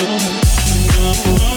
Oh, oh, oh,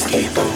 keep.